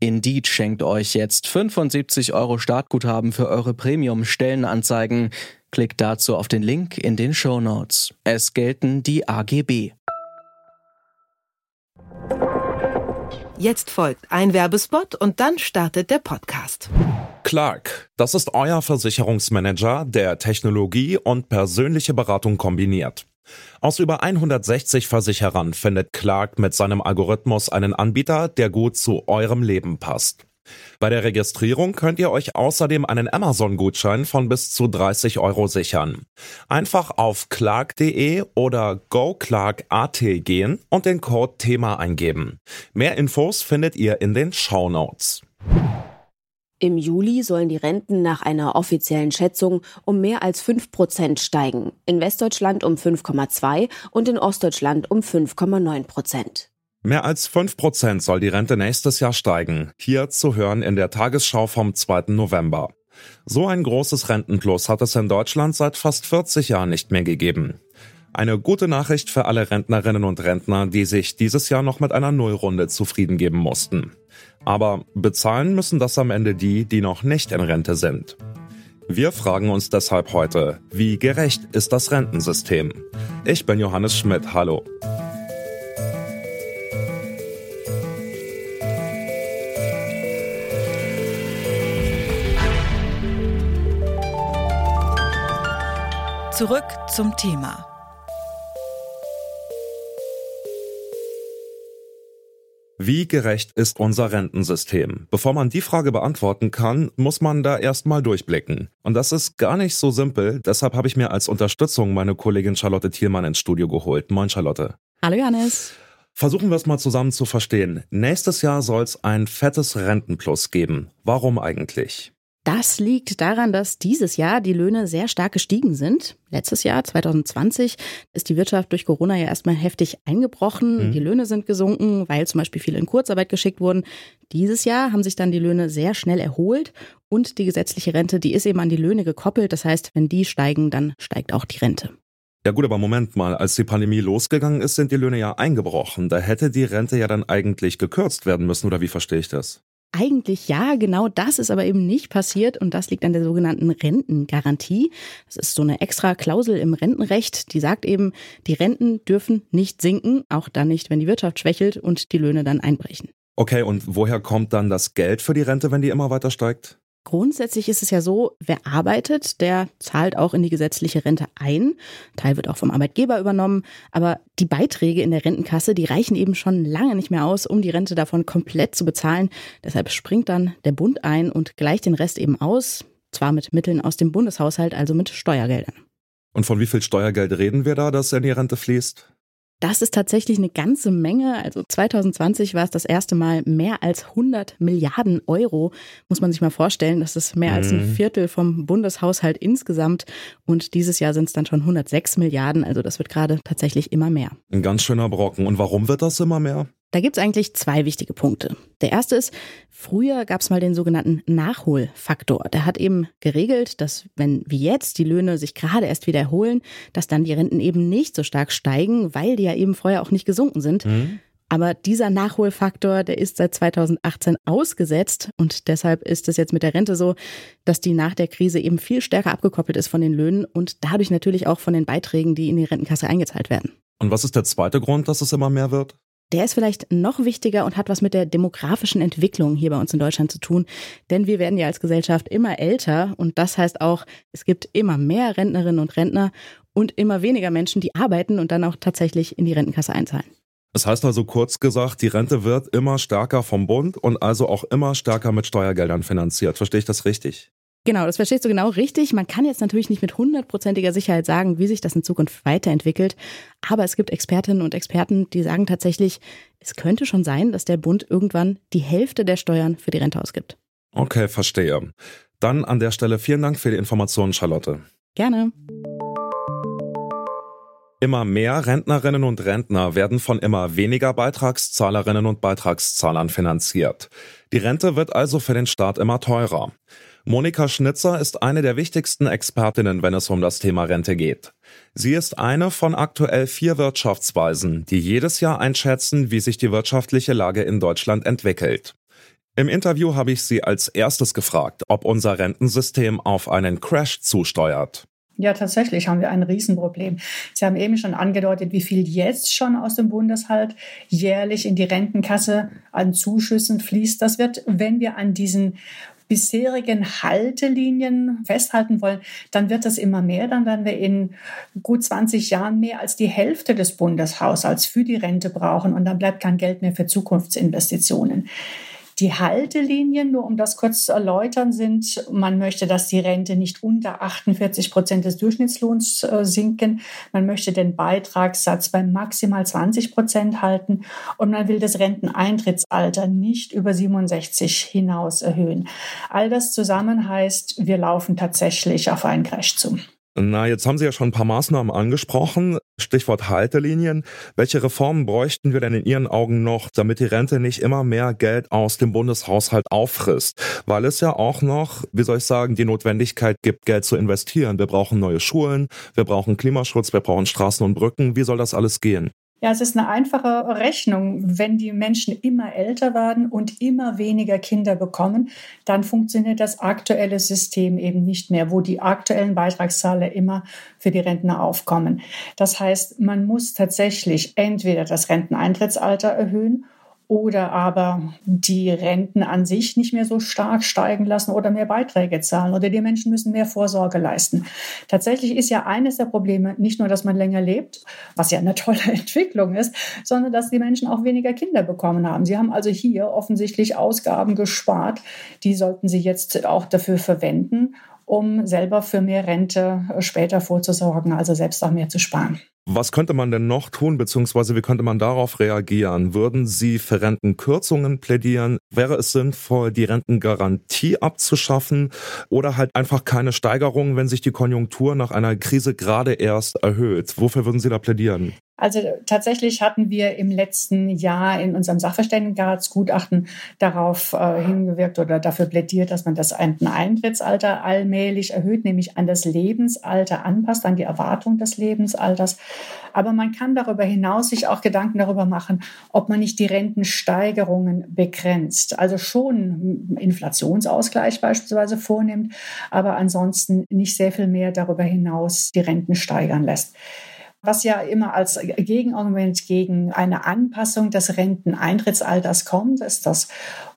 Indeed schenkt euch jetzt 75 Euro Startguthaben für eure Premium-Stellenanzeigen. Klickt dazu auf den Link in den Show Notes. Es gelten die AGB. Jetzt folgt ein Werbespot und dann startet der Podcast. Clark, das ist euer Versicherungsmanager, der Technologie und persönliche Beratung kombiniert. Aus über 160 Versicherern findet Clark mit seinem Algorithmus einen Anbieter, der gut zu eurem Leben passt. Bei der Registrierung könnt ihr euch außerdem einen Amazon-Gutschein von bis zu 30 Euro sichern. Einfach auf clark.de oder goclark.at gehen und den Code Thema eingeben. Mehr Infos findet ihr in den Show Notes. Im Juli sollen die Renten nach einer offiziellen Schätzung um mehr als 5 Prozent steigen. In Westdeutschland um 5,2 und in Ostdeutschland um 5,9 Prozent. Mehr als 5 Prozent soll die Rente nächstes Jahr steigen. Hier zu hören in der Tagesschau vom 2. November. So ein großes Rentenplus hat es in Deutschland seit fast 40 Jahren nicht mehr gegeben. Eine gute Nachricht für alle Rentnerinnen und Rentner, die sich dieses Jahr noch mit einer Nullrunde zufrieden geben mussten. Aber bezahlen müssen das am Ende die, die noch nicht in Rente sind. Wir fragen uns deshalb heute, wie gerecht ist das Rentensystem? Ich bin Johannes Schmidt, hallo. Zurück zum Thema. Wie gerecht ist unser Rentensystem? Bevor man die Frage beantworten kann, muss man da erstmal durchblicken. Und das ist gar nicht so simpel, deshalb habe ich mir als Unterstützung meine Kollegin Charlotte Thielmann ins Studio geholt. Moin Charlotte. Hallo Johannes. Versuchen wir es mal zusammen zu verstehen. Nächstes Jahr soll es ein fettes Rentenplus geben. Warum eigentlich? Das liegt daran, dass dieses Jahr die Löhne sehr stark gestiegen sind. Letztes Jahr, 2020, ist die Wirtschaft durch Corona ja erstmal heftig eingebrochen. Mhm. Die Löhne sind gesunken, weil zum Beispiel viele in Kurzarbeit geschickt wurden. Dieses Jahr haben sich dann die Löhne sehr schnell erholt und die gesetzliche Rente, die ist eben an die Löhne gekoppelt. Das heißt, wenn die steigen, dann steigt auch die Rente. Ja gut, aber Moment mal, als die Pandemie losgegangen ist, sind die Löhne ja eingebrochen. Da hätte die Rente ja dann eigentlich gekürzt werden müssen, oder wie verstehe ich das? Eigentlich ja, genau das ist aber eben nicht passiert und das liegt an der sogenannten Rentengarantie. Das ist so eine extra Klausel im Rentenrecht, die sagt eben, die Renten dürfen nicht sinken, auch dann nicht, wenn die Wirtschaft schwächelt und die Löhne dann einbrechen. Okay, und woher kommt dann das Geld für die Rente, wenn die immer weiter steigt? Grundsätzlich ist es ja so, wer arbeitet, der zahlt auch in die gesetzliche Rente ein. Teil wird auch vom Arbeitgeber übernommen. Aber die Beiträge in der Rentenkasse, die reichen eben schon lange nicht mehr aus, um die Rente davon komplett zu bezahlen. Deshalb springt dann der Bund ein und gleicht den Rest eben aus. Zwar mit Mitteln aus dem Bundeshaushalt, also mit Steuergeldern. Und von wie viel Steuergeld reden wir da, das in die Rente fließt? Das ist tatsächlich eine ganze Menge. Also 2020 war es das erste Mal mehr als 100 Milliarden Euro. Muss man sich mal vorstellen. Das ist mehr als ein mhm. Viertel vom Bundeshaushalt insgesamt. Und dieses Jahr sind es dann schon 106 Milliarden. Also das wird gerade tatsächlich immer mehr. Ein ganz schöner Brocken. Und warum wird das immer mehr? Da gibt es eigentlich zwei wichtige Punkte. Der erste ist, früher gab es mal den sogenannten Nachholfaktor. Der hat eben geregelt, dass wenn wie jetzt die Löhne sich gerade erst wieder erholen, dass dann die Renten eben nicht so stark steigen, weil die ja eben vorher auch nicht gesunken sind. Mhm. Aber dieser Nachholfaktor, der ist seit 2018 ausgesetzt und deshalb ist es jetzt mit der Rente so, dass die nach der Krise eben viel stärker abgekoppelt ist von den Löhnen und dadurch natürlich auch von den Beiträgen, die in die Rentenkasse eingezahlt werden. Und was ist der zweite Grund, dass es immer mehr wird? Der ist vielleicht noch wichtiger und hat was mit der demografischen Entwicklung hier bei uns in Deutschland zu tun. Denn wir werden ja als Gesellschaft immer älter und das heißt auch, es gibt immer mehr Rentnerinnen und Rentner und immer weniger Menschen, die arbeiten und dann auch tatsächlich in die Rentenkasse einzahlen. Das heißt also kurz gesagt, die Rente wird immer stärker vom Bund und also auch immer stärker mit Steuergeldern finanziert. Verstehe ich das richtig? Genau, das verstehst du genau richtig. Man kann jetzt natürlich nicht mit hundertprozentiger Sicherheit sagen, wie sich das in Zukunft weiterentwickelt. Aber es gibt Expertinnen und Experten, die sagen tatsächlich, es könnte schon sein, dass der Bund irgendwann die Hälfte der Steuern für die Rente ausgibt. Okay, verstehe. Dann an der Stelle vielen Dank für die Informationen, Charlotte. Gerne. Immer mehr Rentnerinnen und Rentner werden von immer weniger Beitragszahlerinnen und Beitragszahlern finanziert. Die Rente wird also für den Staat immer teurer. Monika Schnitzer ist eine der wichtigsten Expertinnen, wenn es um das Thema Rente geht. Sie ist eine von aktuell vier Wirtschaftsweisen, die jedes Jahr einschätzen, wie sich die wirtschaftliche Lage in Deutschland entwickelt. Im Interview habe ich sie als erstes gefragt, ob unser Rentensystem auf einen Crash zusteuert. Ja, tatsächlich haben wir ein Riesenproblem. Sie haben eben schon angedeutet, wie viel jetzt schon aus dem Bundeshalt jährlich in die Rentenkasse an Zuschüssen fließt. Das wird, wenn wir an diesen bisherigen Haltelinien festhalten wollen, dann wird das immer mehr. Dann werden wir in gut 20 Jahren mehr als die Hälfte des Bundeshaushalts für die Rente brauchen und dann bleibt kein Geld mehr für Zukunftsinvestitionen. Die Haltelinien, nur um das kurz zu erläutern, sind, man möchte, dass die Rente nicht unter 48 Prozent des Durchschnittslohns äh, sinken. Man möchte den Beitragssatz bei maximal 20 Prozent halten und man will das Renteneintrittsalter nicht über 67 hinaus erhöhen. All das zusammen heißt, wir laufen tatsächlich auf einen Crash zu. Na, jetzt haben Sie ja schon ein paar Maßnahmen angesprochen. Stichwort Haltelinien. Welche Reformen bräuchten wir denn in Ihren Augen noch, damit die Rente nicht immer mehr Geld aus dem Bundeshaushalt auffrisst? Weil es ja auch noch, wie soll ich sagen, die Notwendigkeit gibt, Geld zu investieren. Wir brauchen neue Schulen, wir brauchen Klimaschutz, wir brauchen Straßen und Brücken. Wie soll das alles gehen? Ja, es ist eine einfache Rechnung. Wenn die Menschen immer älter werden und immer weniger Kinder bekommen, dann funktioniert das aktuelle System eben nicht mehr, wo die aktuellen Beitragszahler immer für die Rentner aufkommen. Das heißt, man muss tatsächlich entweder das Renteneintrittsalter erhöhen oder aber die Renten an sich nicht mehr so stark steigen lassen oder mehr Beiträge zahlen oder die Menschen müssen mehr Vorsorge leisten. Tatsächlich ist ja eines der Probleme nicht nur, dass man länger lebt, was ja eine tolle Entwicklung ist, sondern dass die Menschen auch weniger Kinder bekommen haben. Sie haben also hier offensichtlich Ausgaben gespart, die sollten sie jetzt auch dafür verwenden, um selber für mehr Rente später vorzusorgen, also selbst auch mehr zu sparen. Was könnte man denn noch tun, beziehungsweise wie könnte man darauf reagieren? Würden Sie für Rentenkürzungen plädieren? Wäre es sinnvoll, die Rentengarantie abzuschaffen oder halt einfach keine Steigerung, wenn sich die Konjunktur nach einer Krise gerade erst erhöht? Wofür würden Sie da plädieren? Also tatsächlich hatten wir im letzten Jahr in unserem Sachverständigenratsgutachten darauf äh, hingewirkt oder dafür plädiert, dass man das Eintrittsalter allmählich erhöht, nämlich an das Lebensalter anpasst, an die Erwartung des Lebensalters. Aber man kann darüber hinaus sich auch Gedanken darüber machen, ob man nicht die Rentensteigerungen begrenzt. Also schon Inflationsausgleich beispielsweise vornimmt, aber ansonsten nicht sehr viel mehr darüber hinaus die Renten steigern lässt was ja immer als Gegenargument gegen eine Anpassung des Renteneintrittsalters kommt, ist, dass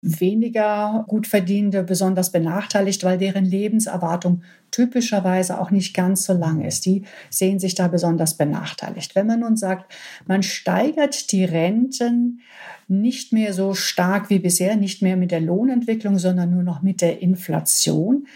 weniger gut verdiente besonders benachteiligt, weil deren Lebenserwartung typischerweise auch nicht ganz so lang ist. Die sehen sich da besonders benachteiligt. Wenn man nun sagt, man steigert die Renten nicht mehr so stark wie bisher, nicht mehr mit der Lohnentwicklung, sondern nur noch mit der Inflation,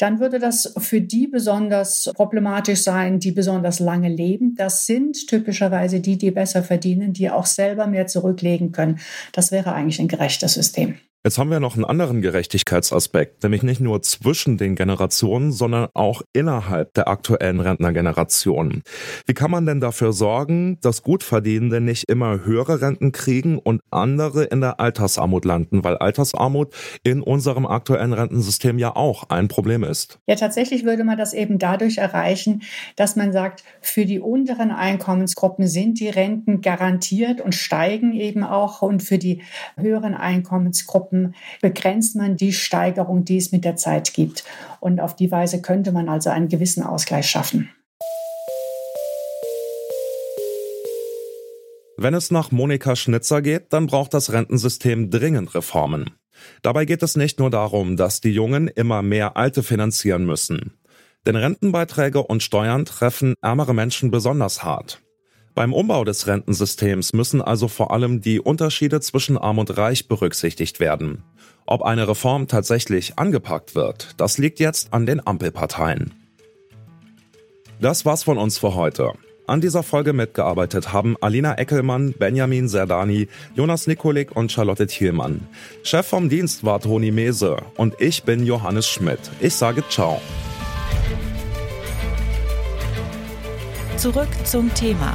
dann würde das für die besonders problematisch sein, die besonders lange leben. Das sind typischerweise die, die besser verdienen, die auch selber mehr zurücklegen können. Das wäre eigentlich ein gerechtes System. Jetzt haben wir noch einen anderen Gerechtigkeitsaspekt, nämlich nicht nur zwischen den Generationen, sondern auch innerhalb der aktuellen Rentnergeneration. Wie kann man denn dafür sorgen, dass Gutverdienende nicht immer höhere Renten kriegen und andere in der Altersarmut landen, weil Altersarmut in unserem aktuellen Rentensystem ja auch ein Problem ist? Ja, tatsächlich würde man das eben dadurch erreichen, dass man sagt, für die unteren Einkommensgruppen sind die Renten garantiert und steigen eben auch und für die höheren Einkommensgruppen Gruppen begrenzt man die Steigerung, die es mit der Zeit gibt. Und auf die Weise könnte man also einen gewissen Ausgleich schaffen. Wenn es nach Monika Schnitzer geht, dann braucht das Rentensystem dringend Reformen. Dabei geht es nicht nur darum, dass die Jungen immer mehr Alte finanzieren müssen. Denn Rentenbeiträge und Steuern treffen ärmere Menschen besonders hart. Beim Umbau des Rentensystems müssen also vor allem die Unterschiede zwischen Arm und Reich berücksichtigt werden. Ob eine Reform tatsächlich angepackt wird, das liegt jetzt an den Ampelparteien. Das war's von uns für heute. An dieser Folge mitgearbeitet haben Alina Eckelmann, Benjamin Serdani, Jonas Nikolik und Charlotte Thielmann. Chef vom Dienst war Toni Mese und ich bin Johannes Schmidt. Ich sage ciao. Zurück zum Thema